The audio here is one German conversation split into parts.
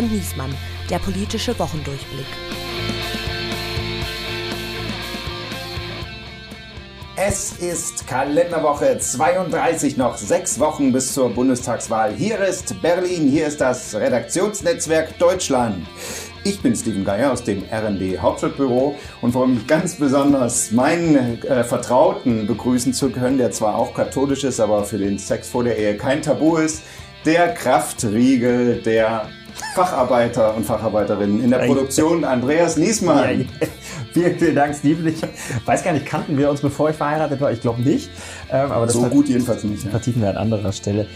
und Niesmann, der politische Wochendurchblick. Es ist Kalenderwoche 32, noch sechs Wochen bis zur Bundestagswahl. Hier ist Berlin, hier ist das Redaktionsnetzwerk Deutschland. Ich bin Steven Geier aus dem RND Hauptstadtbüro und freue mich ganz besonders, meinen äh, Vertrauten begrüßen zu können, der zwar auch katholisch ist, aber für den Sex vor der Ehe kein Tabu ist. Der Kraftriegel der Facharbeiter und Facharbeiterinnen in der Produktion, Andreas Niesmann. Ja, vielen, vielen Dank, Steven. Ich weiß gar nicht, kannten wir uns, bevor ich verheiratet war? Ich glaube nicht. Ähm, aber so gut jedenfalls nicht. Ja. Vertiefen wir an anderer Stelle.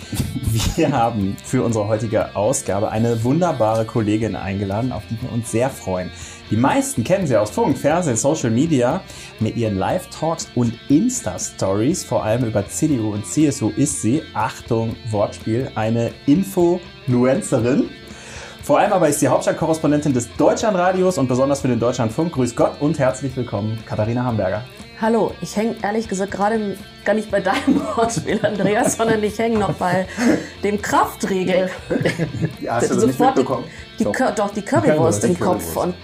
Wir haben für unsere heutige Ausgabe eine wunderbare Kollegin eingeladen, auf die wir uns sehr freuen. Die meisten kennen sie aus Funk, Fernsehen, Social Media. Mit ihren Live-Talks und Insta-Stories, vor allem über CDU und CSU, ist sie, Achtung, Wortspiel, eine Influencerin. Vor allem aber ist sie Hauptstadtkorrespondentin des Deutschlandradios und besonders für den Deutschlandfunk. Grüß Gott und herzlich willkommen, Katharina Hamburger. Hallo, ich hänge ehrlich gesagt gerade gar nicht bei deinem Wortspiel, Andreas, sondern ich hänge noch bei dem Kraftriegel. Ja, hast du das nicht mitbekommen? Die, doch. doch, die Currywurst im Kopf. Und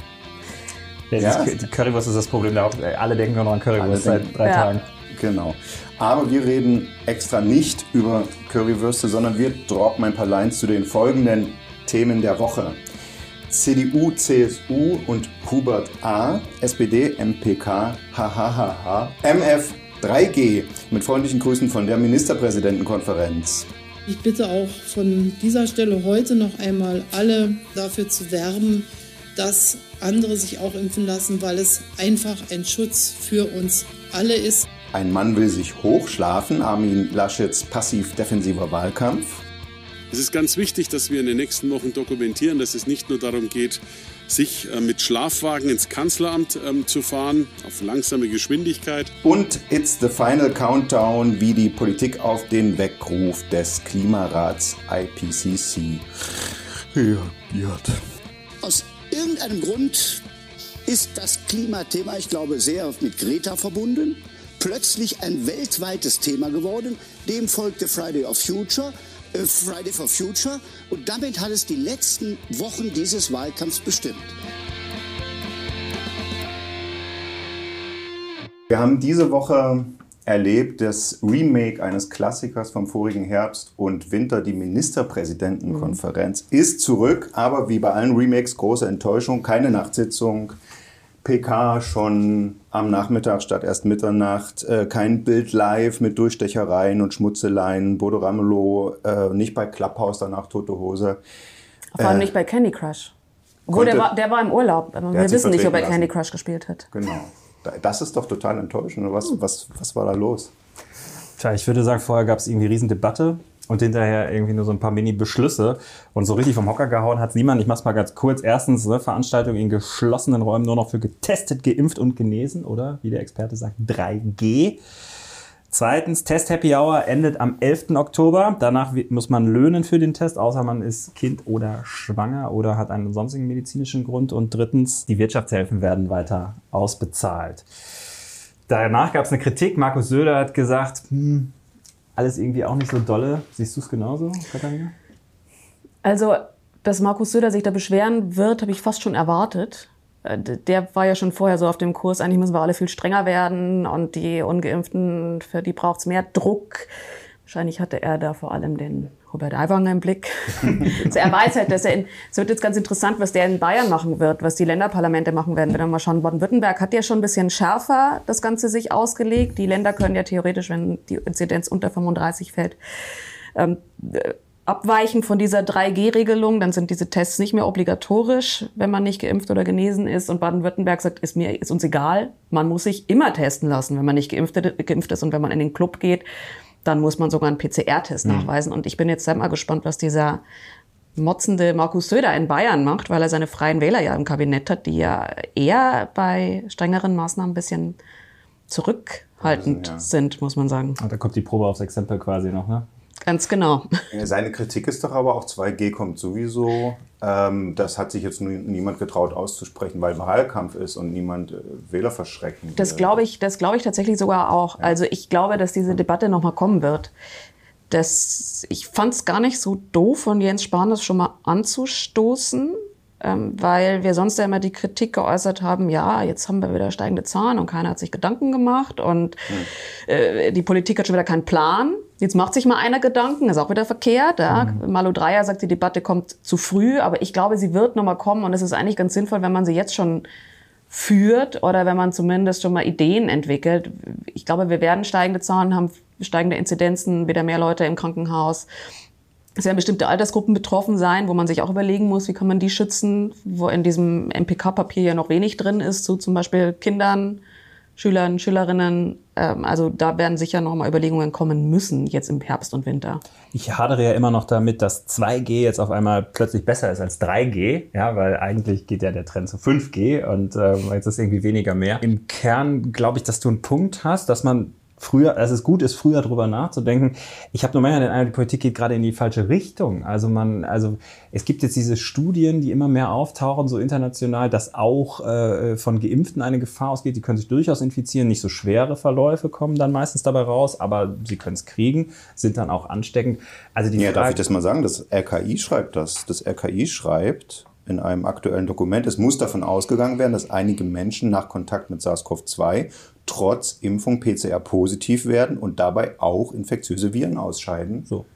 ja, ja. Die Currywurst ist das Problem. Alle denken nur noch an Currywurst seit drei ja. Tagen. Genau. Aber wir reden extra nicht über Currywürste, sondern wir droppen ein paar Lines zu den folgenden Themen der Woche. CDU, CSU und Hubert A., SPD, MPK, hahaha, MF 3G mit freundlichen Grüßen von der Ministerpräsidentenkonferenz. Ich bitte auch von dieser Stelle heute noch einmal alle dafür zu werben, dass andere sich auch impfen lassen, weil es einfach ein Schutz für uns alle ist. Ein Mann will sich hochschlafen, Armin Laschets passiv-defensiver Wahlkampf. Es ist ganz wichtig, dass wir in den nächsten Wochen dokumentieren, dass es nicht nur darum geht, sich äh, mit Schlafwagen ins Kanzleramt ähm, zu fahren, auf langsame Geschwindigkeit. Und it's the final countdown, wie die Politik auf den Weckruf des Klimarats IPCC reagiert. Aus irgendeinem Grund ist das Klimathema, ich glaube, sehr mit Greta verbunden, plötzlich ein weltweites Thema geworden. Dem folgte Friday of Future. Äh, Friday for Future und damit hat es die letzten Wochen dieses Wahlkampfs bestimmt. Wir haben diese Woche erlebt das Remake eines Klassikers vom vorigen Herbst und Winter. Die Ministerpräsidentenkonferenz mhm. ist zurück, aber wie bei allen Remakes große Enttäuschung, keine Nachtsitzung, PK schon am Nachmittag statt erst Mitternacht, äh, kein Bild live mit Durchstechereien und Schmutzeleien, Bodo Ramelow, äh, nicht bei Clubhouse, danach Tote Hose. Vor allem äh, nicht bei Candy Crush. Obwohl, der war, der war im Urlaub. Wir wissen nicht, ob er Candy Crush gespielt hat. Genau. Das ist doch total enttäuschend. Was, was, was war da los? Tja, ich würde sagen, vorher gab es irgendwie Riesendebatte und hinterher irgendwie nur so ein paar Mini-Beschlüsse. Und so richtig vom Hocker gehauen hat niemand. Ich mach's mal ganz kurz. Erstens, ne, Veranstaltung in geschlossenen Räumen nur noch für getestet, geimpft und genesen oder, wie der Experte sagt, 3G. Zweitens, Test Happy Hour endet am 11. Oktober. Danach muss man löhnen für den Test, außer man ist Kind oder schwanger oder hat einen sonstigen medizinischen Grund. Und drittens, die Wirtschaftshilfen werden weiter ausbezahlt. Danach gab es eine Kritik. Markus Söder hat gesagt, hm, alles irgendwie auch nicht so dolle. Siehst du es genauso, Katharina? Also, dass Markus Söder sich da beschweren wird, habe ich fast schon erwartet. Äh, der war ja schon vorher so auf dem Kurs, eigentlich müssen wir alle viel strenger werden und die Ungeimpften, für die braucht es mehr Druck. Wahrscheinlich hatte er da vor allem den Robert Aiwanger im Blick. also er weiß halt, dass er in, es wird jetzt ganz interessant, was der in Bayern machen wird, was die Länderparlamente machen werden. Wenn wir mal schauen, Baden-Württemberg hat ja schon ein bisschen schärfer das Ganze sich ausgelegt. Die Länder können ja theoretisch, wenn die Inzidenz unter 35 fällt, ähm, äh, abweichen von dieser 3G-Regelung, dann sind diese Tests nicht mehr obligatorisch, wenn man nicht geimpft oder genesen ist. Und Baden-Württemberg sagt, ist mir, ist uns egal. Man muss sich immer testen lassen, wenn man nicht geimpft, geimpft ist und wenn man in den Club geht dann muss man sogar einen PCR-Test mhm. nachweisen. Und ich bin jetzt mal gespannt, was dieser motzende Markus Söder in Bayern macht, weil er seine freien Wähler ja im Kabinett hat, die ja eher bei strengeren Maßnahmen ein bisschen zurückhaltend also, ja. sind, muss man sagen. Und da kommt die Probe aufs Exempel quasi noch, ne? Ganz genau. Seine Kritik ist doch aber auch 2G kommt sowieso. Ähm, das hat sich jetzt niemand getraut auszusprechen, weil Wahlkampf ist und niemand äh, Wähler verschrecken will. Das glaube ich, das ich tatsächlich sogar auch. Ja. Also ich glaube, dass diese Debatte nochmal kommen wird. das, ich fand es gar nicht so doof von Jens Spahn, das schon mal anzustoßen, ähm, weil wir sonst ja immer die Kritik geäußert haben, ja, jetzt haben wir wieder steigende Zahlen und keiner hat sich Gedanken gemacht und mhm. äh, die Politik hat schon wieder keinen Plan. Jetzt macht sich mal einer Gedanken, ist auch wieder verkehrt. Ja. Mhm. Malu Dreyer sagt, die Debatte kommt zu früh, aber ich glaube, sie wird nochmal kommen und es ist eigentlich ganz sinnvoll, wenn man sie jetzt schon führt oder wenn man zumindest schon mal Ideen entwickelt. Ich glaube, wir werden steigende Zahlen haben, steigende Inzidenzen, wieder mehr Leute im Krankenhaus. Es werden bestimmte Altersgruppen betroffen sein, wo man sich auch überlegen muss, wie kann man die schützen, wo in diesem MPK-Papier ja noch wenig drin ist, so zum Beispiel Kindern, Schülern, Schülerinnen. Ähm, also da werden sicher noch mal Überlegungen kommen müssen jetzt im Herbst und Winter. Ich hadere ja immer noch damit, dass 2G jetzt auf einmal plötzlich besser ist als 3G, ja, weil eigentlich geht ja der Trend zu 5G und äh, jetzt ist irgendwie weniger mehr. Im Kern glaube ich, dass du einen Punkt hast, dass man früher, dass es gut ist, früher drüber nachzudenken. Ich habe nur manchmal den Eindruck, die Politik geht gerade in die falsche Richtung. Also man, also es gibt jetzt diese Studien, die immer mehr auftauchen, so international, dass auch äh, von Geimpften eine Gefahr ausgeht. Die können sich durchaus infizieren, nicht so schwere Verläufe kommen dann meistens dabei raus, aber sie können es kriegen, sind dann auch ansteckend. Also die ja, Frage, darf ich das mal sagen? Das RKI schreibt das. Das RKI schreibt, in einem aktuellen Dokument. Es muss davon ausgegangen werden, dass einige Menschen nach Kontakt mit SARS-CoV-2 trotz Impfung PCR positiv werden und dabei auch infektiöse Viren ausscheiden. So.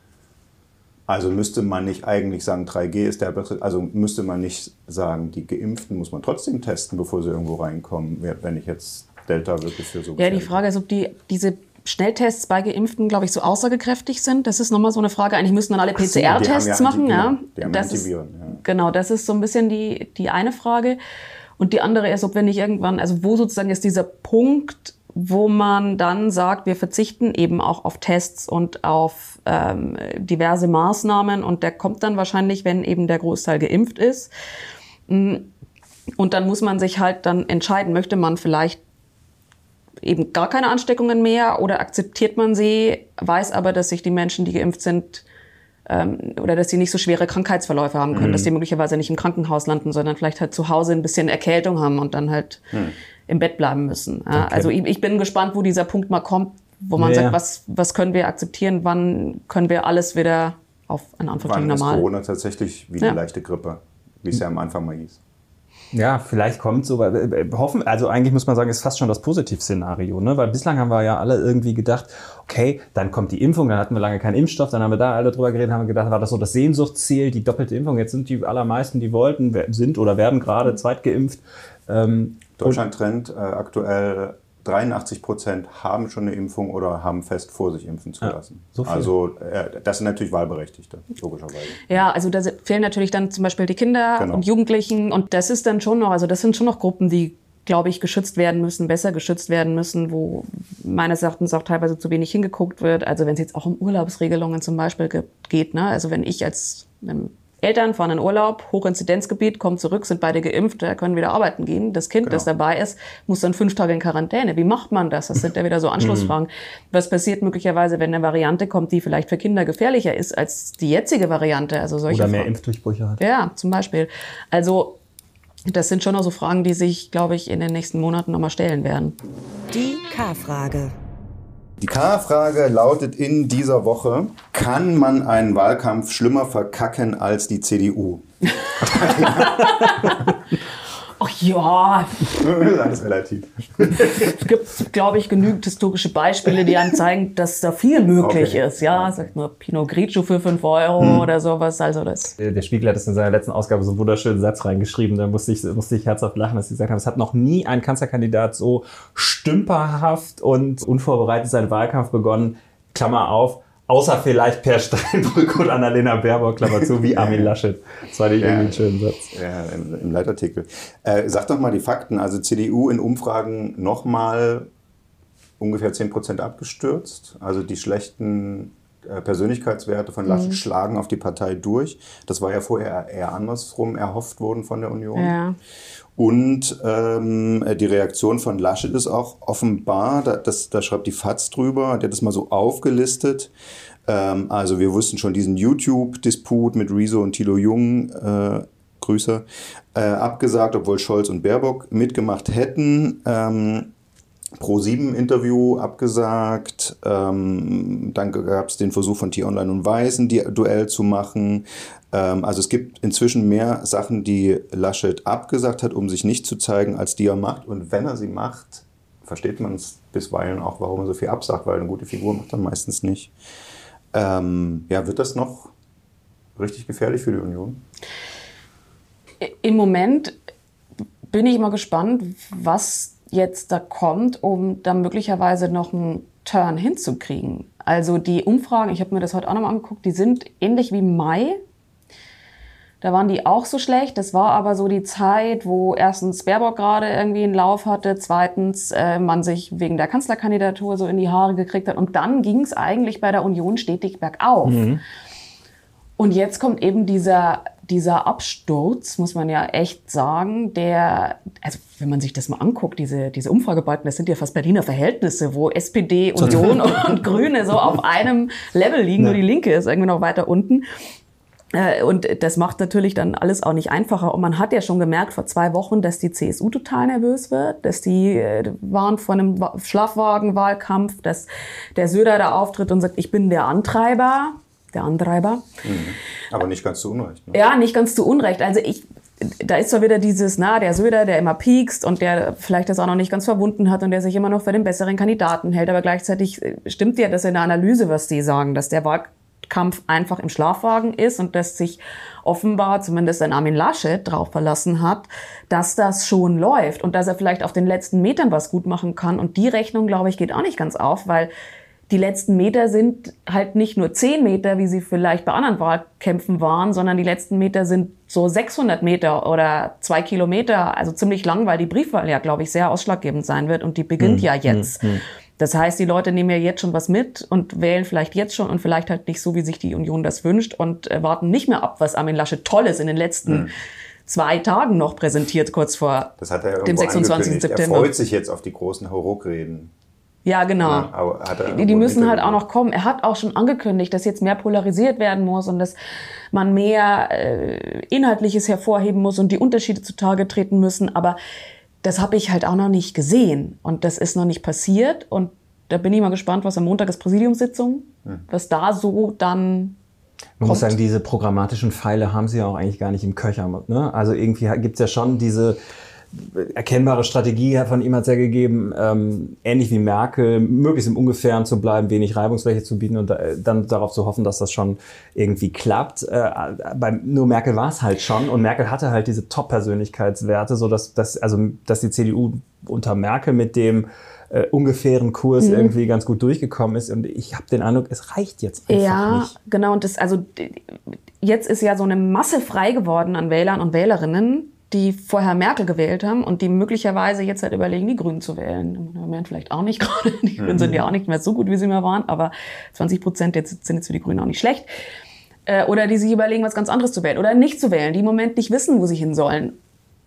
Also müsste man nicht eigentlich sagen, 3G ist der also müsste man nicht sagen, die Geimpften muss man trotzdem testen, bevor sie irgendwo reinkommen, wenn ich jetzt Delta wirklich für so. Ja, die Frage ist, ob die, diese Schnelltests bei Geimpften, glaube ich, so aussagekräftig sind. Das ist nochmal so eine Frage. Eigentlich müssten dann alle PCR-Tests ja machen. Ja. Die haben das ist, ja. Genau, das ist so ein bisschen die, die eine Frage. Und die andere ist, ob wir nicht irgendwann, also wo sozusagen ist dieser Punkt, wo man dann sagt, wir verzichten eben auch auf Tests und auf ähm, diverse Maßnahmen. Und der kommt dann wahrscheinlich, wenn eben der Großteil geimpft ist. Und dann muss man sich halt dann entscheiden, möchte man vielleicht eben gar keine Ansteckungen mehr oder akzeptiert man sie, weiß aber, dass sich die Menschen, die geimpft sind, ähm, oder dass sie nicht so schwere Krankheitsverläufe haben können, mhm. dass sie möglicherweise nicht im Krankenhaus landen, sondern vielleicht halt zu Hause ein bisschen Erkältung haben und dann halt mhm. im Bett bleiben müssen. Ja, okay. Also ich, ich, bin gespannt, wo dieser Punkt mal kommt, wo man ja, sagt, was, was können wir akzeptieren, wann können wir alles wieder auf ein Anführungsstrichen normal. Wann ist Corona tatsächlich wie eine leichte Grippe, wie es ja am Anfang mal hieß. Ja, vielleicht kommt so, weil, äh, hoffen, also eigentlich muss man sagen, ist fast schon das Positivszenario, ne? Weil bislang haben wir ja alle irgendwie gedacht, okay, dann kommt die Impfung, dann hatten wir lange keinen Impfstoff, dann haben wir da alle drüber geredet, haben wir gedacht, war das so das Sehnsuchtsziel, die doppelte Impfung. Jetzt sind die allermeisten, die wollten, sind oder werden gerade zweitgeimpft. Ähm, Deutschland trennt äh, aktuell 83 Prozent haben schon eine Impfung oder haben fest vor, sich impfen zu lassen. Ja, so also äh, das sind natürlich Wahlberechtigte, logischerweise. Ja, also da fehlen natürlich dann zum Beispiel die Kinder genau. und Jugendlichen und das ist dann schon noch, also das sind schon noch Gruppen, die glaube ich, geschützt werden müssen, besser geschützt werden müssen, wo meines Erachtens auch teilweise zu wenig hingeguckt wird. Also wenn es jetzt auch um Urlaubsregelungen zum Beispiel geht, ne? also wenn ich als Eltern fahren in Urlaub, Hochinzidenzgebiet, kommen zurück, sind beide geimpft, können wieder arbeiten gehen. Das Kind, genau. das dabei ist, muss dann fünf Tage in Quarantäne. Wie macht man das? Das sind ja wieder so Anschlussfragen. Was passiert möglicherweise, wenn eine Variante kommt, die vielleicht für Kinder gefährlicher ist als die jetzige Variante? Also solche Oder mehr Fragen. Impfdurchbrüche hat. Ja, zum Beispiel. Also das sind schon noch so Fragen, die sich, glaube ich, in den nächsten Monaten nochmal stellen werden. Die K-Frage. Die K-Frage lautet in dieser Woche, kann man einen Wahlkampf schlimmer verkacken als die CDU? Ach ja. Alles relativ. Es gibt, glaube ich, genügend historische Beispiele, die einem zeigen, dass da viel möglich okay. ist. Ja, sagt nur Pinot Grigio für 5 Euro hm. oder sowas. Also das. Der Spiegel hat es in seiner letzten Ausgabe so einen wunderschönen Satz reingeschrieben. Da musste ich, musste ich herzhaft lachen, dass sie gesagt haben, es hat noch nie ein Kanzlerkandidat so stümperhaft und unvorbereitet seinen Wahlkampf begonnen. Klammer auf, Außer vielleicht Per Steinbrück und Annalena Baerbock, Klammer zu, wie Armin Laschet. Das war nicht ja, irgendwie ein schöner Satz. Ja, im, im Leitartikel. Äh, sag doch mal die Fakten. Also CDU in Umfragen nochmal ungefähr 10 Prozent abgestürzt. Also die schlechten Persönlichkeitswerte von Laschet mhm. schlagen auf die Partei durch. Das war ja vorher eher andersrum erhofft worden von der Union. Ja. Und ähm, die Reaktion von Laschet ist auch offenbar, da, das, da schreibt die FAZ drüber, der hat das mal so aufgelistet. Ähm, also wir wussten schon diesen YouTube-Disput mit Rezo und Thilo Jung, äh, Grüße, äh, abgesagt, obwohl Scholz und Baerbock mitgemacht hätten. Ähm, Pro-7-Interview abgesagt. Ähm, dann gab es den Versuch von T-Online und Weiß, ein Duell zu machen. Ähm, also es gibt inzwischen mehr Sachen, die Laschet abgesagt hat, um sich nicht zu zeigen, als die er macht. Und wenn er sie macht, versteht man es bisweilen auch, warum er so viel absagt, weil eine gute Figur macht er meistens nicht. Ähm, ja, wird das noch richtig gefährlich für die Union? Im Moment bin ich mal gespannt, was jetzt da kommt, um da möglicherweise noch einen Turn hinzukriegen. Also die Umfragen, ich habe mir das heute auch nochmal angeguckt, die sind ähnlich wie Mai. Da waren die auch so schlecht. Das war aber so die Zeit, wo erstens Baerbock gerade irgendwie einen Lauf hatte, zweitens äh, man sich wegen der Kanzlerkandidatur so in die Haare gekriegt hat und dann ging es eigentlich bei der Union stetig bergauf. Mhm. Und jetzt kommt eben dieser, dieser Absturz, muss man ja echt sagen, der, also wenn man sich das mal anguckt, diese, diese Umfragebalken, das sind ja fast Berliner Verhältnisse, wo SPD, Union und, Grüne so auf einem Level liegen, ja. nur die Linke ist irgendwie noch weiter unten. Äh, und das macht natürlich dann alles auch nicht einfacher. Und man hat ja schon gemerkt vor zwei Wochen, dass die CSU total nervös wird, dass die äh, waren vor einem Schlafwagenwahlkampf, dass der Söder da auftritt und sagt, ich bin der Antreiber der Antreiber. Mhm. Aber nicht ganz zu Unrecht. Ne? Ja, nicht ganz zu Unrecht. Also ich, da ist zwar wieder dieses, na, der Söder, der immer piekst und der vielleicht das auch noch nicht ganz verwunden hat und der sich immer noch für den besseren Kandidaten hält, aber gleichzeitig äh, stimmt ja das in der Analyse, was die sagen, dass der Wahlkampf einfach im Schlafwagen ist und dass sich offenbar zumindest ein Armin Laschet darauf verlassen hat, dass das schon läuft und dass er vielleicht auf den letzten Metern was gut machen kann. Und die Rechnung, glaube ich, geht auch nicht ganz auf, weil die letzten Meter sind halt nicht nur 10 Meter, wie sie vielleicht bei anderen Wahlkämpfen waren, sondern die letzten Meter sind so 600 Meter oder zwei Kilometer, also ziemlich lang, weil die Briefwahl ja, glaube ich, sehr ausschlaggebend sein wird und die beginnt mhm. ja jetzt. Mhm. Das heißt, die Leute nehmen ja jetzt schon was mit und wählen vielleicht jetzt schon und vielleicht halt nicht so, wie sich die Union das wünscht und äh, warten nicht mehr ab, was Armin Laschet Tolles in den letzten mhm. zwei Tagen noch präsentiert, kurz vor dem 26. September. Er freut sich jetzt auf die großen Hauruck-Reden. Ja, genau. Ja, die, die müssen halt auch noch kommen. Er hat auch schon angekündigt, dass jetzt mehr polarisiert werden muss und dass man mehr äh, Inhaltliches hervorheben muss und die Unterschiede zutage treten müssen. Aber das habe ich halt auch noch nicht gesehen und das ist noch nicht passiert. Und da bin ich mal gespannt, was am Montag ist Präsidiumssitzung, hm. was da so dann man muss sagen, diese programmatischen Pfeile haben sie ja auch eigentlich gar nicht im Köcher. Ne? Also irgendwie gibt's ja schon diese erkennbare Strategie von ihm hat es ja gegeben, ähm, ähnlich wie Merkel, möglichst im Ungefähren zu bleiben, wenig Reibungsfläche zu bieten und äh, dann darauf zu hoffen, dass das schon irgendwie klappt. Äh, bei, nur Merkel war es halt schon und Merkel hatte halt diese Top-Persönlichkeitswerte, so dass, dass, also, dass die CDU unter Merkel mit dem äh, ungefähren Kurs mhm. irgendwie ganz gut durchgekommen ist und ich habe den Eindruck, es reicht jetzt einfach ja, nicht. Ja, genau und das also jetzt ist ja so eine Masse frei geworden an Wählern und Wählerinnen, die vorher Merkel gewählt haben und die möglicherweise jetzt halt überlegen, die Grünen zu wählen. Im Moment vielleicht auch nicht gerade. Die Grünen sind ja auch nicht mehr so gut, wie sie mal waren, aber 20 Prozent jetzt sind jetzt für die Grünen auch nicht schlecht. Äh, oder die sich überlegen, was ganz anderes zu wählen oder nicht zu wählen, die im Moment nicht wissen, wo sie hin sollen.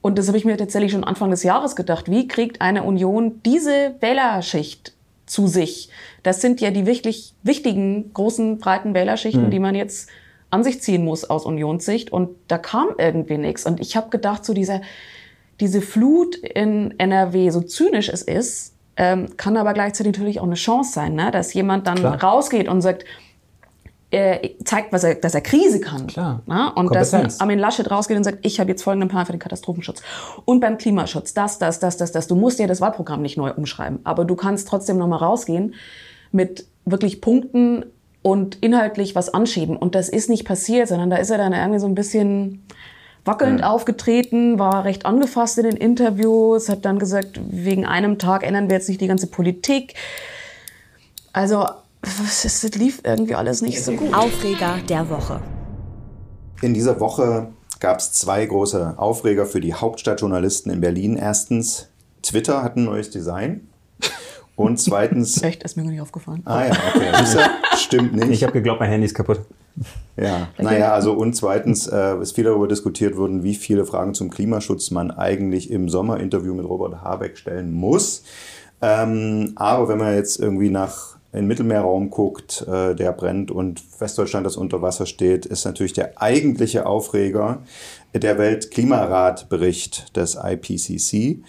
Und das habe ich mir tatsächlich schon Anfang des Jahres gedacht. Wie kriegt eine Union diese Wählerschicht zu sich? Das sind ja die wirklich wichtigen, großen, breiten Wählerschichten, mhm. die man jetzt an sich ziehen muss aus Unionssicht. Und da kam irgendwie nichts. Und ich habe gedacht, so diese, diese Flut in NRW, so zynisch es ist, ähm, kann aber gleichzeitig natürlich auch eine Chance sein, ne? dass jemand dann Klar. rausgeht und sagt, äh, zeigt, was er, dass er Krise kann. Klar. Ne? Und dass Armin Laschet rausgeht und sagt, ich habe jetzt folgenden Plan für den Katastrophenschutz. Und beim Klimaschutz, das, das, das, das, das. Du musst dir das Wahlprogramm nicht neu umschreiben, aber du kannst trotzdem nochmal rausgehen mit wirklich Punkten, und inhaltlich was anschieben. Und das ist nicht passiert, sondern da ist er dann irgendwie so ein bisschen wackelnd mhm. aufgetreten, war recht angefasst in den Interviews, hat dann gesagt, wegen einem Tag ändern wir jetzt nicht die ganze Politik. Also es lief irgendwie alles nicht so gut. Aufreger der Woche. In dieser Woche gab es zwei große Aufreger für die Hauptstadtjournalisten in Berlin. Erstens, Twitter hat ein neues Design. Und zweitens. Echt, ist mir gar nicht aufgefallen. Ah ja, okay. Stimmt nicht. Ich habe geglaubt, mein Handy ist kaputt. Ja, naja, also und zweitens äh, ist viel darüber diskutiert worden, wie viele Fragen zum Klimaschutz man eigentlich im Sommerinterview mit Robert Habeck stellen muss. Ähm, aber wenn man jetzt irgendwie nach in den Mittelmeerraum guckt, äh, der brennt und Westdeutschland, das unter Wasser steht, ist natürlich der eigentliche Aufreger der Weltklimaratbericht des IPCC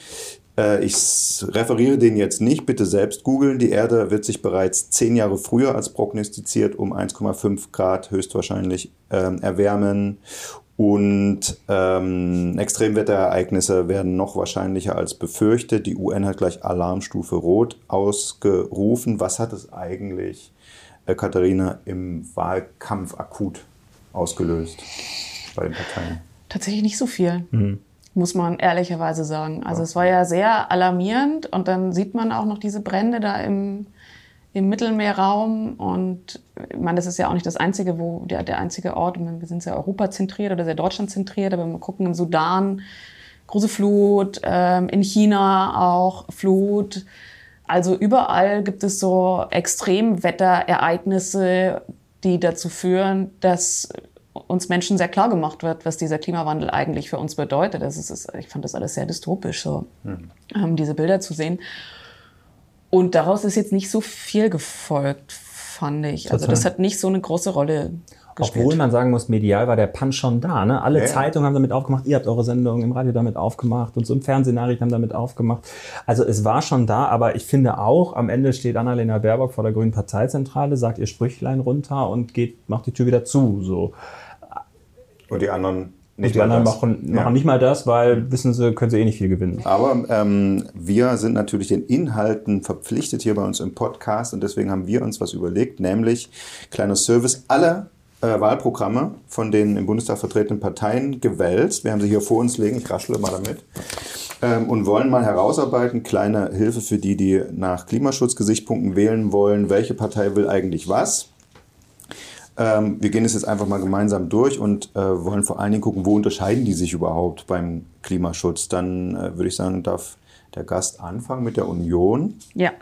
ich s- referiere den jetzt nicht, bitte selbst googeln. Die Erde wird sich bereits zehn Jahre früher als prognostiziert um 1,5 Grad höchstwahrscheinlich ähm, erwärmen. Und ähm, Extremwetterereignisse werden noch wahrscheinlicher als befürchtet. Die UN hat gleich Alarmstufe Rot ausgerufen. Was hat es eigentlich, äh, Katharina, im Wahlkampf akut ausgelöst bei den Parteien? Tatsächlich nicht so viel, muss man ehrlicherweise sagen. Also es war ja sehr alarmierend und dann sieht man auch noch diese Brände da im, im Mittelmeerraum und ich meine, das ist ja auch nicht das einzige, wo der, der einzige Ort, wir sind sehr europazentriert oder sehr deutschlandzentriert, aber wir gucken im Sudan, große Flut, ähm, in China auch Flut. Also überall gibt es so Extremwetterereignisse, die dazu führen, dass uns Menschen sehr klar gemacht wird, was dieser Klimawandel eigentlich für uns bedeutet. Das ist, ist- ich fand das alles sehr dystopisch, so ähm, diese Bilder zu sehen. Und daraus ist jetzt nicht so viel gefolgt, fand ich. Also das hat nicht so eine große Rolle gespielt. Obwohl man sagen muss, medial war der Punch schon da. Ne? Alle Ja. Zeitungen haben damit aufgemacht, ihr habt eure Sendung im Radio damit aufgemacht und so im Fernsehnachrichten haben damit aufgemacht. Also es war schon da, aber ich finde auch, am Ende steht Annalena Baerbock vor der Grünen Parteizentrale, sagt ihr Sprüchlein runter und geht, macht die Tür wieder zu. So. Und die anderen nicht die anderen das. machen, Ja. machen nicht mal das, weil wissen sie, können sie eh nicht viel gewinnen. Aber ähm, wir sind natürlich den Inhalten verpflichtet hier bei uns im Podcast und deswegen haben wir uns was überlegt, nämlich kleiner Service, alle äh, Wahlprogramme von den im Bundestag vertretenen Parteien gewälzt. Wir haben sie hier vor uns liegen, ich raschle mal damit. Ähm, und wollen mal herausarbeiten, kleine Hilfe für die, die nach Klimaschutzgesichtspunkten wählen wollen, welche Partei will eigentlich was. Ähm, wir gehen es jetzt einfach mal gemeinsam durch und äh, wollen vor allen Dingen gucken, wo unterscheiden die sich überhaupt beim Klimaschutz. Dann äh, würde ich sagen, darf der Gast anfangen mit der Union. Ja.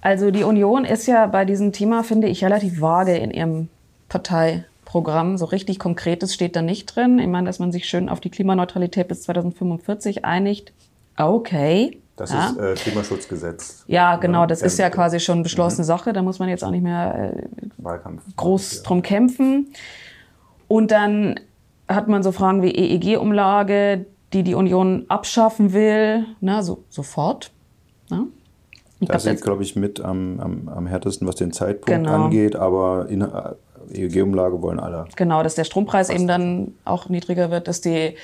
Also die Union ist ja bei diesem Thema, finde ich, relativ vage in ihrem Parteiprogramm. So richtig Konkretes steht da nicht drin. Ich meine, dass man sich schön auf die Klimaneutralität bis 2045 einigt. Okay. Das ja. ist äh, Klimaschutzgesetz. ja, genau, das ist ja quasi schon beschlossene Sache. Da muss man jetzt auch nicht mehr äh, groß drum kämpfen. Und dann hat man so Fragen wie EEG-Umlage, die die Union abschaffen will, na, so, sofort. Ne? Ich glaub, das- glaube ich, mit am, am, am härtesten, was den Zeitpunkt Genau. angeht, aber in, äh, EEG-Umlage wollen alle. Genau, dass der Strompreis eben dann auch niedriger wird, dass die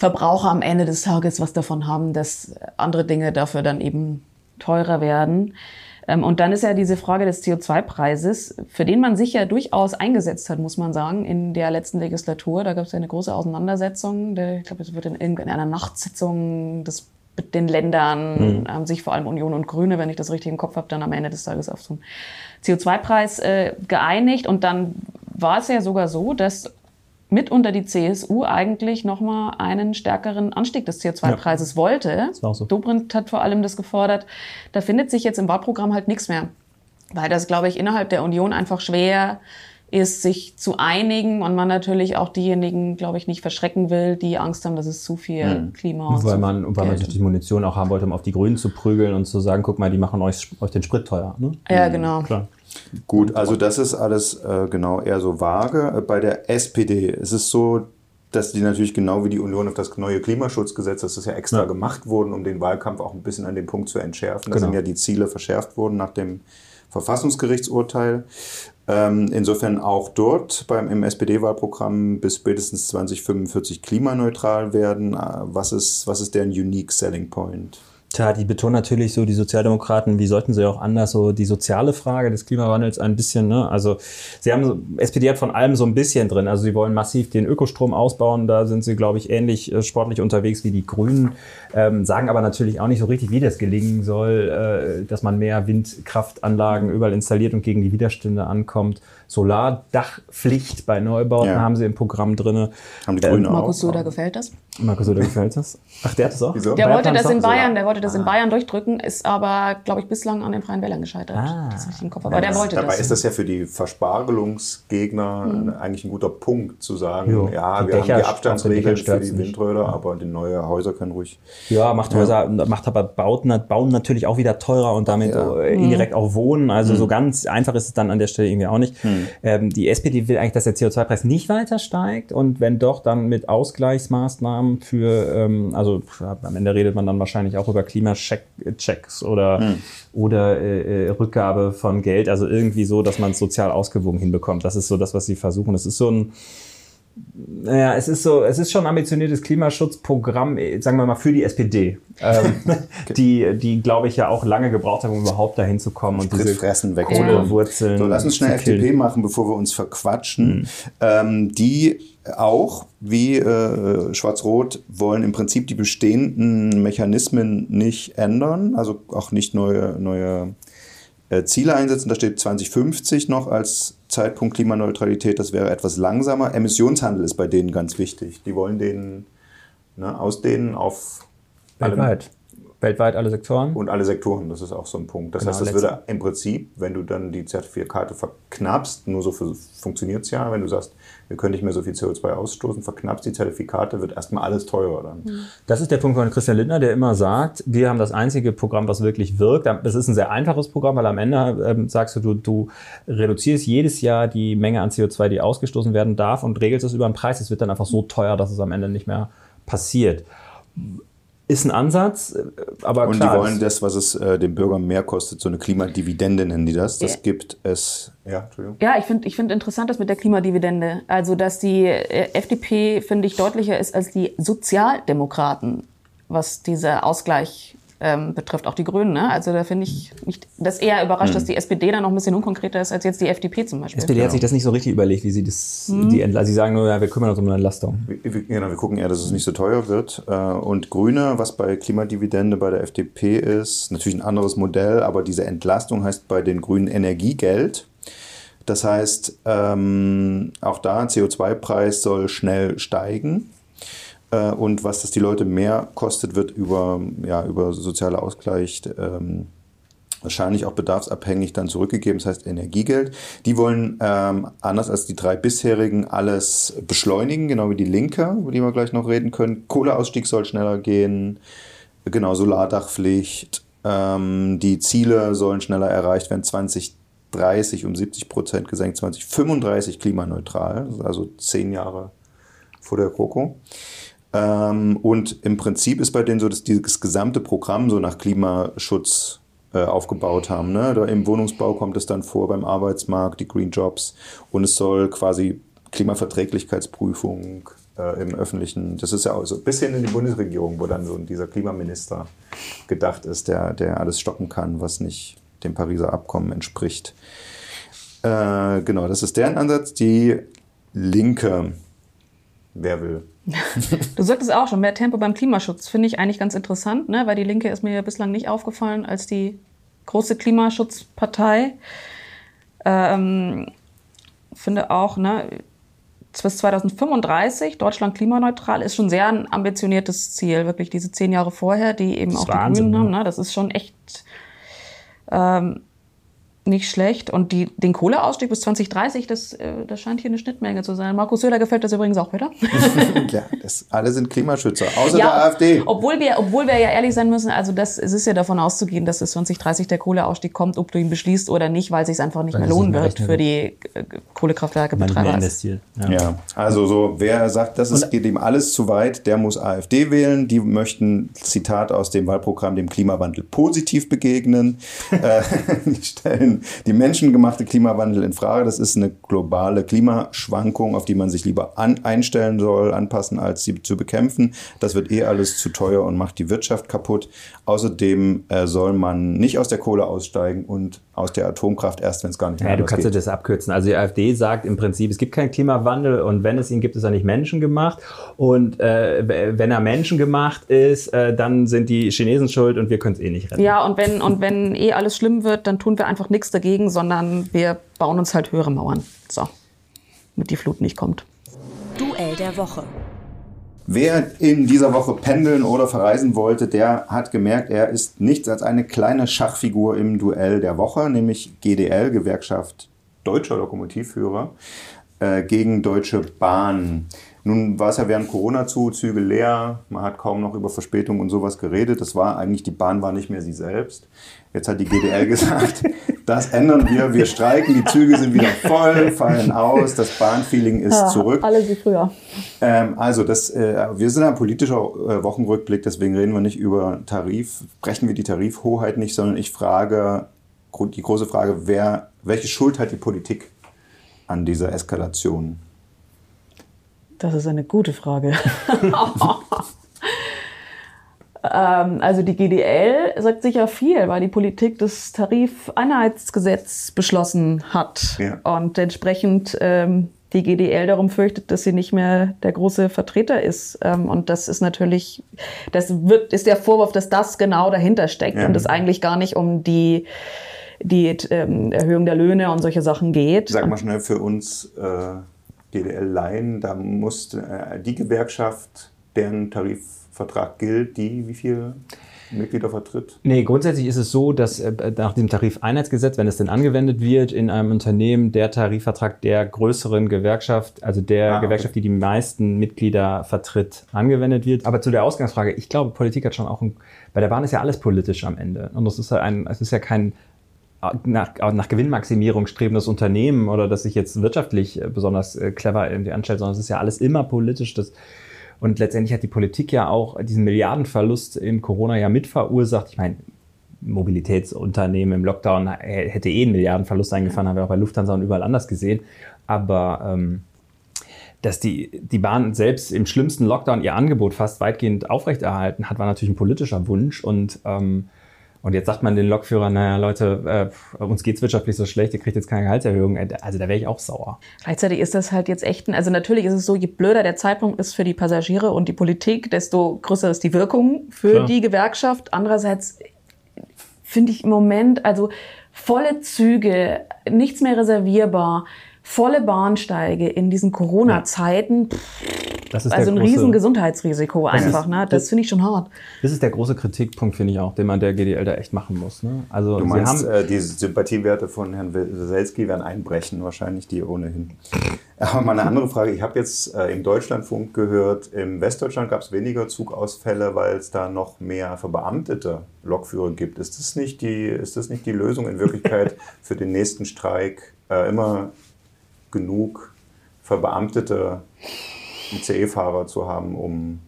Verbraucher am Ende des Tages was davon haben, dass andere Dinge dafür dann eben teurer werden. Ähm, Und dann ist ja diese Frage des CO2-Preises, für den man sich ja durchaus eingesetzt hat, muss man sagen, in der letzten Legislatur. Da gab es ja eine große Auseinandersetzung. Der- Ich glaube, es wird in irgendeiner Nachtsitzung des mit den Ländern haben sich vor allem Union und Grüne, wenn ich das richtig im Kopf habe, dann am Ende des Tages auf so einen CO2-Preis äh, geeinigt. Und dann war es ja sogar so, dass mitunter die CSU eigentlich nochmal einen stärkeren Anstieg des CO2-Preises wollte. war auch so. Dobrindt hat vor allem das gefordert. Da findet sich jetzt im Wahlprogramm halt nichts mehr. Weil das, glaube ich, innerhalb der Union einfach schwer ist, sich zu einigen und man natürlich auch diejenigen, glaube ich, nicht verschrecken will, die Angst haben, dass es zu viel Klima und Weil man, und weil man natürlich die Munition auch haben wollte, um auf die Grünen zu prügeln und zu sagen, guck mal, die machen euch, euch den Sprit teuer. Ne? Ja, genau. Klar. Gut, also das ist alles äh, genau eher so vage. Äh, Bei der SPD ist es so, dass die natürlich genau wie die Union auf das neue Klimaschutzgesetz, das ist ja extra Ja. gemacht worden, um den Wahlkampf auch ein bisschen an dem Punkt zu entschärfen. Da Genau. sind ja die Ziele verschärft worden nach dem Verfassungsgerichtsurteil. Ähm, insofern auch dort beim im SPD-Wahlprogramm bis spätestens 2045 klimaneutral werden. Äh, Was ist, was ist deren Unique Selling Point? Tja, die betonen natürlich so die Sozialdemokraten, wie sollten sie auch anders, so die soziale Frage des Klimawandels ein bisschen, ne? Also sie haben, so- SPD hat von allem so ein bisschen drin. Also sie wollen massiv den Ökostrom ausbauen, da sind sie, glaube ich, ähnlich äh, sportlich unterwegs wie die Grünen, ähm, sagen aber natürlich auch nicht so richtig, wie das gelingen soll, äh, dass man mehr Windkraftanlagen überall installiert und gegen die Widerstände ankommt. Solardachpflicht bei Neubauten Ja. haben sie im Programm drinne. Haben die Grünen auch? Markus Söder gefällt das? Markus, oder gefällt das? Ach, der hat das auch? Wieso? Der wollte Bayern das in Solar? Bayern, der wollte das in Bayern durchdrücken, ist aber, glaube ich, bislang an den Freien Wählern gescheitert. Ah. Das ist im Kopf. Aber der wollte Dabei das. ist das ja für die Verspargelungsgegner eigentlich ein guter Punkt zu sagen, Jo, ja, die wir Dächer haben die Abstandsregeln für die nicht. Windräder, aber die neue Häuser können ruhig. Ja, macht Häuser, macht aber Bauten, bauen natürlich auch wieder teurer und damit Ja. äh, indirekt auch Wohnen. Also so ganz einfach ist es dann an der Stelle irgendwie auch nicht. Ähm, die SPD will eigentlich, dass der CO2-Preis nicht weiter steigt und wenn doch, dann mit Ausgleichsmaßnahmen für, ähm, also am Ende redet man dann wahrscheinlich auch über Klimachecks oder, oder äh, äh, Rückgabe von Geld, also irgendwie so, dass man es sozial ausgewogen hinbekommt. Das ist so das, was sie versuchen. Das ist so ein naja, es ist so, es ist schon ein ambitioniertes Klimaschutzprogramm, äh, sagen wir mal, für die SPD, ähm, die, die, glaube ich, ja auch lange gebraucht haben, um überhaupt dahin zu kommen und diese Fressen weg. Kohlewurzeln. So, lass uns schnell zu killen. FDP machen, bevor wir uns verquatschen. Ähm, die auch, wie äh, Schwarz-Rot, wollen im Prinzip die bestehenden Mechanismen nicht ändern, also auch nicht neue, neue äh, Ziele einsetzen. Da steht 2050 noch als Zeitpunkt Klimaneutralität. Das wäre etwas langsamer. Emissionshandel ist bei denen ganz wichtig. Die wollen den ne, ausdehnen auf Weltweit. Weltweit alle Sektoren. und alle Sektoren, das ist auch so ein Punkt. Das Genau, heißt, das letzte- würde im Prinzip, wenn du dann die Zertifikate verknappst, nur so funktioniert es ja, wenn du sagst, wir können nicht mehr so viel CO2 ausstoßen, verknappst die Zertifikate, wird erstmal alles teurer dann. Das ist der Punkt von Christian Lindner, der immer sagt, wir haben das einzige Programm, was wirklich wirkt. Das ist ein sehr einfaches Programm, weil am Ende ähm, sagst du, du, du reduzierst jedes Jahr die Menge an CO2, die ausgestoßen werden darf und regelst es über einen Preis. Es wird dann einfach so teuer, dass es am Ende nicht mehr passiert. Ist ein Ansatz, äh, aber Und klar, die wollen das- das, was es äh, dem Bürger mehr kostet, so eine Klimadividende nennen die das. Das Ja. gibt es, ja, Entschuldigung. Ja, ich finde ich find interessant das mit der Klimadividende. Also, dass die äh, FDP, finde ich, deutlicher ist als die Sozialdemokraten, was dieser Ausgleich ähm, betrifft, auch die Grünen. Ne? Also da finde ich nicht, das eher überrascht, dass die SPD da noch ein bisschen unkonkreter ist als jetzt die FDP zum Beispiel. SPD hat sich das nicht so richtig überlegt, wie sie das, die Entla Sie sagen nur, ja, wir kümmern uns um eine Entlastung. Wir, genau, wir gucken eher, dass es nicht so teuer wird. Äh, Und Grüne, was bei Klimadividende bei der FDP ist, natürlich ein anderes Modell, aber diese Entlastung heißt bei den Grünen Energiegeld. Das heißt, ähm, auch da CO2-Preis soll schnell steigen. Äh, und was das die Leute mehr kostet, wird über, ja, über soziale Ausgleich ähm, wahrscheinlich auch bedarfsabhängig dann zurückgegeben, das heißt Energiegeld. Die wollen ähm, anders als die drei bisherigen alles beschleunigen, genau wie die Linke, über die wir gleich noch reden können. Kohleausstieg soll schneller gehen, genau Solardachpflicht. Ähm, die Ziele sollen schneller erreicht werden, 2030 um 70 Prozent gesenkt, 2035 klimaneutral, also zehn Jahre vor der Koko. Ähm, und im Prinzip ist bei denen so, dass dieses gesamte Programm so nach Klimaschutz äh, aufgebaut haben. Ne? Da Im Wohnungsbau kommt es dann vor, beim Arbeitsmarkt, die Green Jobs. Und es soll quasi Klimaverträglichkeitsprüfung äh, im öffentlichen, das ist ja auch so ein bisschen in die Bundesregierung, wo dann so dieser Klimaminister gedacht ist, der, der alles stoppen kann, was nicht dem Pariser Abkommen entspricht. Äh, genau, das ist deren Ansatz. Die Linke, wer will? Du sagtest auch schon, mehr Tempo beim Klimaschutz finde ich eigentlich ganz interessant, ne? weil die Linke ist mir ja bislang nicht aufgefallen als die große Klimaschutzpartei. Ähm, finde auch, ne, bis 2035 Deutschland klimaneutral ist schon sehr ein ambitioniertes Ziel, wirklich diese zehn Jahre vorher, die eben auch ist die Wahnsinn, Grünen haben. ne? Ne? Das ist schon echt ähm, nicht schlecht. Und die, den Kohleausstieg bis 2030, das, äh, das scheint hier eine Schnittmenge zu sein. Markus Söder gefällt das übrigens auch wieder. ja, das, alle sind Klimaschützer, außer Ja, der AfD. Obwohl wir, obwohl wir ja ehrlich sein müssen, also das, es ist ja davon auszugehen, dass es 2030 der Kohleausstieg kommt, ob du ihn beschließt oder nicht, weil es sich einfach nicht Weil mehr lohnen wird für die äh, Kohlekraftwerkebetreiber. investiert. Ja. Ja, also so, wer sagt, das ist, geht ihm alles zu weit, der muss AfD wählen. Die möchten, Zitat aus dem Wahlprogramm, dem Klimawandel positiv begegnen. äh, die stellen die menschengemachte Klimawandel in Frage. Das ist eine globale Klimaschwankung, auf die man sich lieber an, einstellen soll, anpassen, als sie zu bekämpfen. Das wird eh alles zu teuer und macht die Wirtschaft kaputt. Außerdem äh, soll man nicht aus der Kohle aussteigen und aus der Atomkraft erst, wenn es gar nicht mehr Ja, du kannst dir geht. das abkürzen. Also die AfD sagt im Prinzip, es gibt keinen Klimawandel und wenn es ihn gibt, ist er nicht menschengemacht. Und äh, wenn er menschengemacht ist, äh, dann sind die Chinesen schuld und wir können es eh nicht retten. Ja, und wenn, und wenn eh alles schlimm wird, dann tun wir einfach nichts dagegen, sondern wir bauen uns halt höhere Mauern. So. Damit die Flut nicht kommt. Duell der Woche. Wer in dieser Woche pendeln oder verreisen wollte, der hat gemerkt, er ist nichts als eine kleine Schachfigur im Duell der Woche, nämlich GDL, Gewerkschaft Deutscher Lokomotivführer, äh, gegen Deutsche Bahn. Nun war es ja während Corona zu, Züge leer, man hat kaum noch über Verspätung und sowas geredet. Das war eigentlich, die Bahn war nicht mehr sie selbst. Jetzt hat die GDL gesagt, Das ändern wir. Wir streiken, die Züge sind wieder voll, fallen aus, das Bahnfeeling ist Ja, zurück. Alle wie früher. Ähm, also, das, äh, wir sind ein politischer äh, Wochenrückblick, deswegen reden wir nicht über Tarif, brechen wir die Tarifhoheit nicht, sondern ich frage die große Frage, wer, welche Schuld hat die Politik an dieser Eskalation? Das ist eine gute Frage. ähm, also die GDL sagt sicher viel, weil die Politik das Tarifeinheitsgesetz beschlossen hat Ja. und entsprechend ähm, die GDL darum fürchtet, dass sie nicht mehr der große Vertreter ist. Ähm, und das ist natürlich, das wird, ist der Vorwurf, dass das genau dahinter steckt Ja. und es eigentlich gar nicht um die die ähm, Erhöhung der Löhne und solche Sachen geht. Sag mal schnell für uns äh, GDL-Laien, da muss äh, die Gewerkschaft, deren Tarifvertrag gilt, die wie viele Mitglieder vertritt? Nee, grundsätzlich ist es so, dass äh, nach dem Tarifeinheitsgesetz, wenn es denn angewendet wird, in einem Unternehmen der Tarifvertrag der größeren Gewerkschaft, also der Ah, okay. Gewerkschaft, die die meisten Mitglieder vertritt, angewendet wird. Aber zu der Ausgangsfrage, ich glaube, Politik hat schon auch ein, bei der Bahn ist ja alles politisch am Ende. Und es ist ja ein, es ist ja kein nach, nach Gewinnmaximierung strebendes Unternehmen oder das sich jetzt wirtschaftlich äh, besonders äh, clever irgendwie anstellt, sondern es ist ja alles immer politisch. Das, und letztendlich hat die Politik ja auch diesen Milliardenverlust im Corona-Jahr mit verursacht. Ich meine, Mobilitätsunternehmen im Lockdown h- hätte eh einen Milliardenverlust eingefahren, haben wir auch bei Lufthansa und überall anders gesehen. Aber ähm, dass die, die Bahn selbst im schlimmsten Lockdown ihr Angebot fast weitgehend aufrechterhalten hat, war natürlich ein politischer Wunsch. Und, ähm, und jetzt sagt man den Lokführern, naja, Leute, äh, uns geht's wirtschaftlich so schlecht, ihr kriegt jetzt keine Gehaltserhöhung. Äh, Also da wäre ich auch sauer. Gleichzeitig ist das halt jetzt echt ein, also natürlich ist es so, je blöder der Zeitpunkt ist für die Passagiere und die Politik, desto größer ist die Wirkung für Klar. die Gewerkschaft. Andererseits finde ich im Moment, also volle Züge, nichts mehr reservierbar, volle Bahnsteige in diesen Corona-Zeiten, Das ist also ein große- riesen Gesundheitsrisiko einfach, ne? Das finde ich schon hart. Das ist der große Kritikpunkt, finde ich auch, den man der GDL da echt machen muss. Ne? Also Du sie meinst, haben, äh, die Sympathiewerte von Herrn Weselski werden einbrechen, wahrscheinlich die ohnehin. Aber mal eine andere Frage. Ich habe jetzt äh, im Deutschlandfunk gehört, im Westdeutschland gab es weniger Zugausfälle, weil es da noch mehr verbeamtete Lokführer gibt. Ist das nicht die, ist das nicht die Lösung in Wirklichkeit für den nächsten Streik? Äh, immer genug verbeamtete ICE-Fahrer zu haben, um...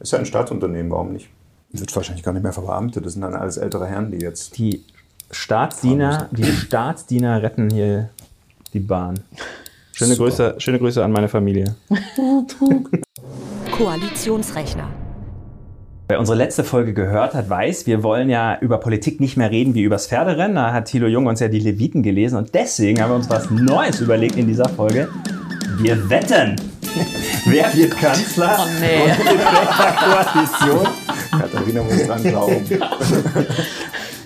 Ist ja ein Staatsunternehmen, warum nicht? Wird wahrscheinlich gar nicht mehr verbeamtet. Das sind dann alles ältere Herren, die jetzt die Staatsdiener, die Staatsdiener retten hier die Bahn. Schöne Super. Grüße, schöne Grüße an meine Familie. Koalitionsrechner. Wer unsere letzte Folge gehört hat, weiß, wir wollen ja über Politik nicht mehr reden wie übers Pferderennen. Da hat Thilo Jung uns ja die Leviten gelesen und deswegen haben wir uns was Neues überlegt in dieser Folge. Wir wetten. Wer wird Kanzler? Oh, nee. Und in welcher Koalition? Katharina muss dran glauben.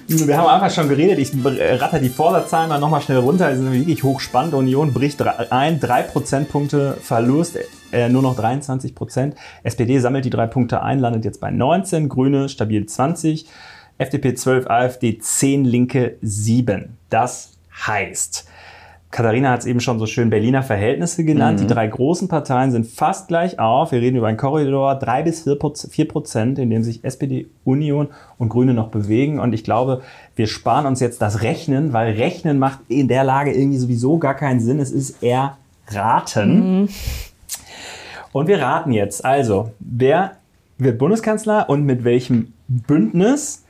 Wir haben einfach schon geredet. Ich ratter die Vorsatzzahlen mal nochmal schnell runter. Die sind wirklich hochspannend. Union bricht ein, drei Prozentpunkte Verlust, äh, nur noch 23 Prozent. SPD sammelt die drei Punkte ein, landet jetzt bei 19. Grüne stabil 20. FDP 12, AfD 10, Linke 7. Das heißt, Katharina hat es eben schon so schön Berliner Verhältnisse genannt. Die drei großen Parteien sind fast gleich auf. Wir reden über einen Korridor, drei bis vier Proz- vier Prozent, in dem sich SPD, Union und Grüne noch bewegen. Und ich glaube, wir sparen uns jetzt das Rechnen, weil Rechnen macht in der Lage irgendwie sowieso gar keinen Sinn. Es ist eher Raten. Und wir raten jetzt. Also, wer wird Bundeskanzler und mit welchem Bündnis?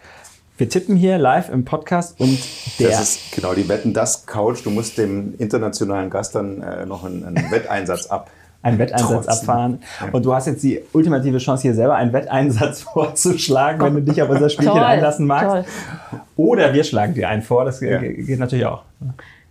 Wir tippen hier live im Podcast und der. Das ist genau die Wetten, das Couch. Du musst dem internationalen Gast dann äh, noch einen, einen Wetteinsatz ab. einen Wetteinsatz Trotzen. abfahren. Und du hast jetzt die ultimative Chance, hier selber einen Wetteinsatz vorzuschlagen, wenn du dich auf unser Spielchen Toll, einlassen magst. toll. Oder wir schlagen dir einen vor. Das Ja. ge- geht natürlich auch.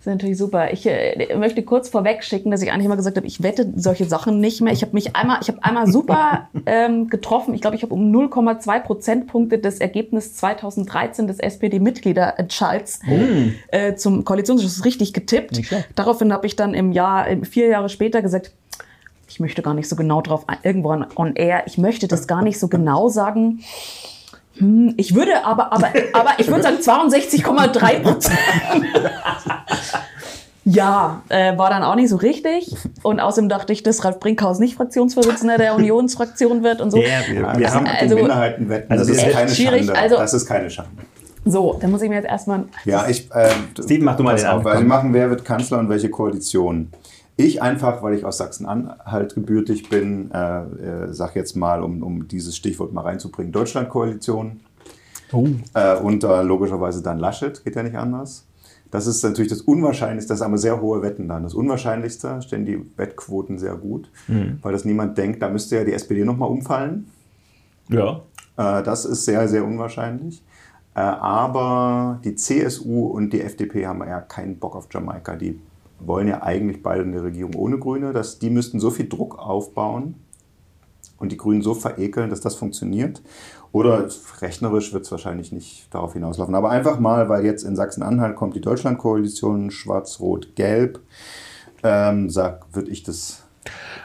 Das ist natürlich super. Ich äh, möchte kurz vorweg schicken, dass ich eigentlich immer gesagt habe, ich wette solche Sachen nicht mehr. Ich habe mich einmal, ich habe einmal super ähm, getroffen. Ich glaube, ich habe um 0,2 Prozentpunkte das Ergebnis 2013 des SPD-Mitgliederentscheids äh, zum Koalitionsschluss richtig getippt. Daraufhin habe ich dann im Jahr, vier Jahre später gesagt, ich möchte gar nicht so genau drauf, irgendwo on, on air, ich möchte das gar nicht so genau sagen. Hm, Ich würde aber, aber, aber ich würde sagen 62,3 Prozent. Ja, äh, war dann auch nicht so richtig. Und außerdem dachte ich, dass Ralf Brinkhaus nicht Fraktionsvorsitzender der Unionsfraktion wird und so. Der, wir, Wir haben also, also- Minderheiten wetten. Also das ist keine schwierig. Schande. Also- das ist keine Schande. So, dann muss ich mir jetzt erstmal. Ja, ich. Äh, Steven, mach du mal den auf, komm. wir machen, wer wird Kanzler und welche Koalition. Ich einfach, weil ich aus Sachsen-Anhalt gebürtig bin, äh, äh, sag jetzt mal, um, um dieses Stichwort mal reinzubringen, Deutschland-Koalition. Oh. Äh, und logischerweise dann Laschet, geht ja nicht anders. Das ist natürlich das Unwahrscheinlichste, das ist aber sehr hohe Wetten dann. Das Unwahrscheinlichste stellen die Wettquoten sehr gut, Mhm. weil das niemand denkt, da müsste ja die SPD nochmal umfallen. Ja. Äh, das ist sehr, sehr unwahrscheinlich. Äh, aber die CSU und die FDP haben ja keinen Bock auf Jamaika. Die wollen ja eigentlich beide eine Regierung ohne Grüne. Das, die müssten so viel Druck aufbauen und die Grünen so verekeln, dass das funktioniert. Oder rechnerisch wird es wahrscheinlich nicht darauf hinauslaufen. Aber einfach mal, weil jetzt in Sachsen-Anhalt kommt die Deutschlandkoalition, schwarz-rot-gelb, ähm, würde ich das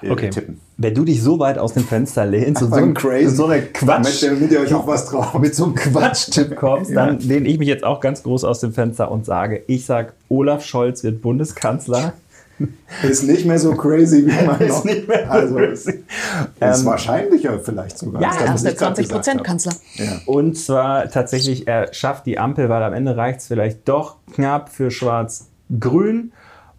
Okay. tippen. Wenn du dich so weit aus dem Fenster lehnst und so, ein, so eine Quatsch, Damit ihr euch auch was drauf. mit so einem Quatsch-Tipp kommst, dann lehne ich mich jetzt auch ganz groß aus dem Fenster und sage, ich sag, Olaf Scholz wird Bundeskanzler. Ist nicht mehr so crazy, wie man Ist noch. nicht mehr so also, crazy. ist Ähm, wahrscheinlicher vielleicht sogar. Ja, er ist der ich gerade 20 gesagt habe. Kanzler. Ja. Und zwar tatsächlich, er schafft die Ampel, weil am Ende reicht es vielleicht doch knapp für Schwarz-Grün.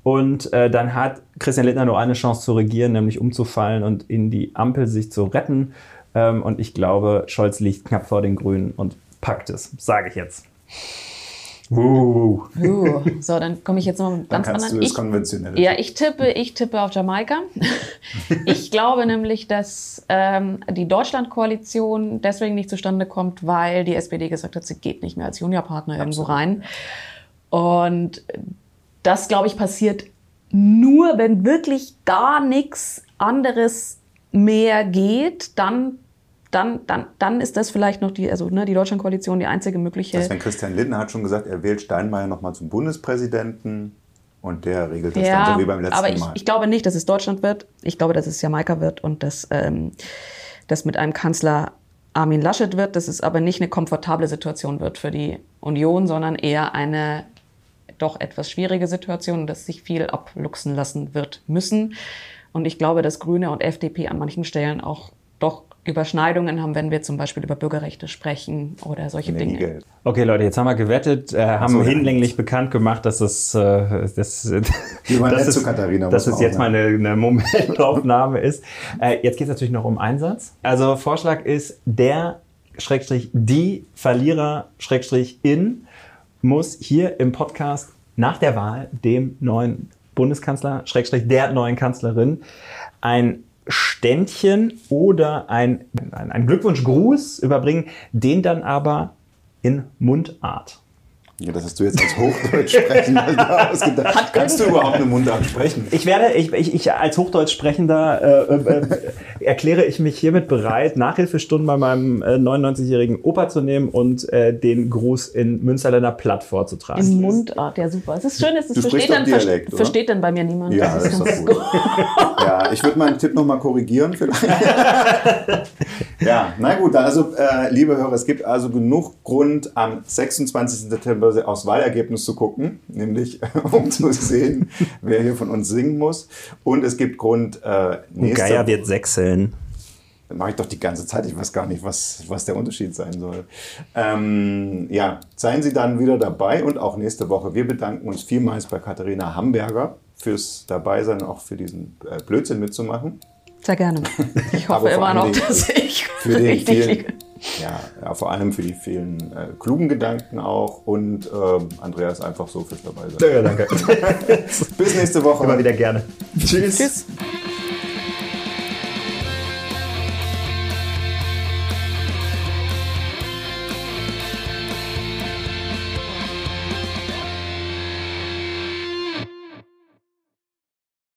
Und äh, dann hat Christian Lindner nur eine Chance zu regieren, nämlich umzufallen und in die Ampel sich zu retten. Ähm, und ich glaube, Scholz liegt knapp vor den Grünen und packt es, sage ich jetzt. Uh. Uh, so, dann komme ich jetzt noch mit ganz anderen. du das Ich, konventionelle. ja, ich tippe, ich tippe auf Jamaika. ich glaube nämlich, dass ähm, die Deutschlandkoalition deswegen nicht zustande kommt, weil die SPD gesagt hat, sie geht nicht mehr als Juniorpartner irgendwo rein. Und das, glaube ich, passiert nur, wenn wirklich gar nichts anderes mehr geht, dann, dann, dann, dann ist das vielleicht noch die, also ne, die Deutschlandkoalition die einzige mögliche. Das, wenn Christian Lindner hat schon gesagt, er wählt Steinmeier nochmal zum Bundespräsidenten und der regelt das dann so wie beim letzten aber ich, Mal. ich glaube nicht, dass es Deutschland wird. Ich glaube, dass es Jamaika wird und dass ähm, das mit einem Kanzler Armin Laschet wird. Dass es aber nicht eine komfortable Situation wird für die Union, sondern eher eine doch etwas schwierige Situation, dass sich viel abluchsen lassen wird müssen. Und ich glaube, dass Grüne und FDP an manchen Stellen auch doch Überschneidungen haben, wenn wir zum Beispiel über Bürgerrechte sprechen oder solche Menge Dinge. Geld. Okay, Leute, jetzt haben wir gewettet, äh, haben so, hinlänglich bekannt gemacht, dass es, äh, das, es, zu Katharina, dass es jetzt mal eine, eine Momentaufnahme ist. Äh, jetzt geht es natürlich noch um Einsatz. Also Vorschlag ist, der Schrägstrich die Verlierer Schrägstrich in muss hier im Podcast nach der Wahl dem neuen Bundeskanzler Schrägstrich der neuen Kanzlerin ein Ständchen oder ein, ein, ein Glückwunschgruß überbringen, den dann aber in Mundart. Ja, das hast du jetzt als Hochdeutsch sprechen ausgedacht. Kannst du überhaupt eine Mundart sprechen? Ich werde, ich, ich, ich als Hochdeutsch sprechender äh, äh, äh, erkläre ich mich hiermit bereit, Nachhilfestunden bei meinem äh, 99-jährigen Opa zu nehmen und äh, den Gruß in Münsterländer Platt vorzutragen. In Mundart, ja super. Es ist schön, es ist versteht dann, Dialekt, oder? versteht dann bei mir niemand. Ja, das ist doch ganz gut. Ja, ich würde meinen Tipp nochmal korrigieren vielleicht. ja, na gut, also, äh, liebe Hörer, es gibt also genug Grund, am 26. September aufs Wahlergebnis zu gucken, nämlich um zu sehen, wer hier von uns singen muss. Und es gibt Grund, äh, nächste Geier wird sechseln. Das mache ich doch die ganze Zeit. Ich weiß gar nicht, was, was der Unterschied sein soll. Ähm, ja, seien Sie dann wieder dabei und auch nächste Woche. Wir bedanken uns vielmals bei Katharina Hamburger fürs Dabeisein, auch für diesen äh, Blödsinn mitzumachen. Sehr gerne. Ich hoffe immer noch, dass ich Für richtig vielen, liege. ja, ja, vor allem für die vielen äh, klugen Gedanken auch und ähm, Andreas einfach so fürs Dabeisein. Ja, danke. Bis nächste Woche. Immer wieder gerne. Tschüss. Tschüss.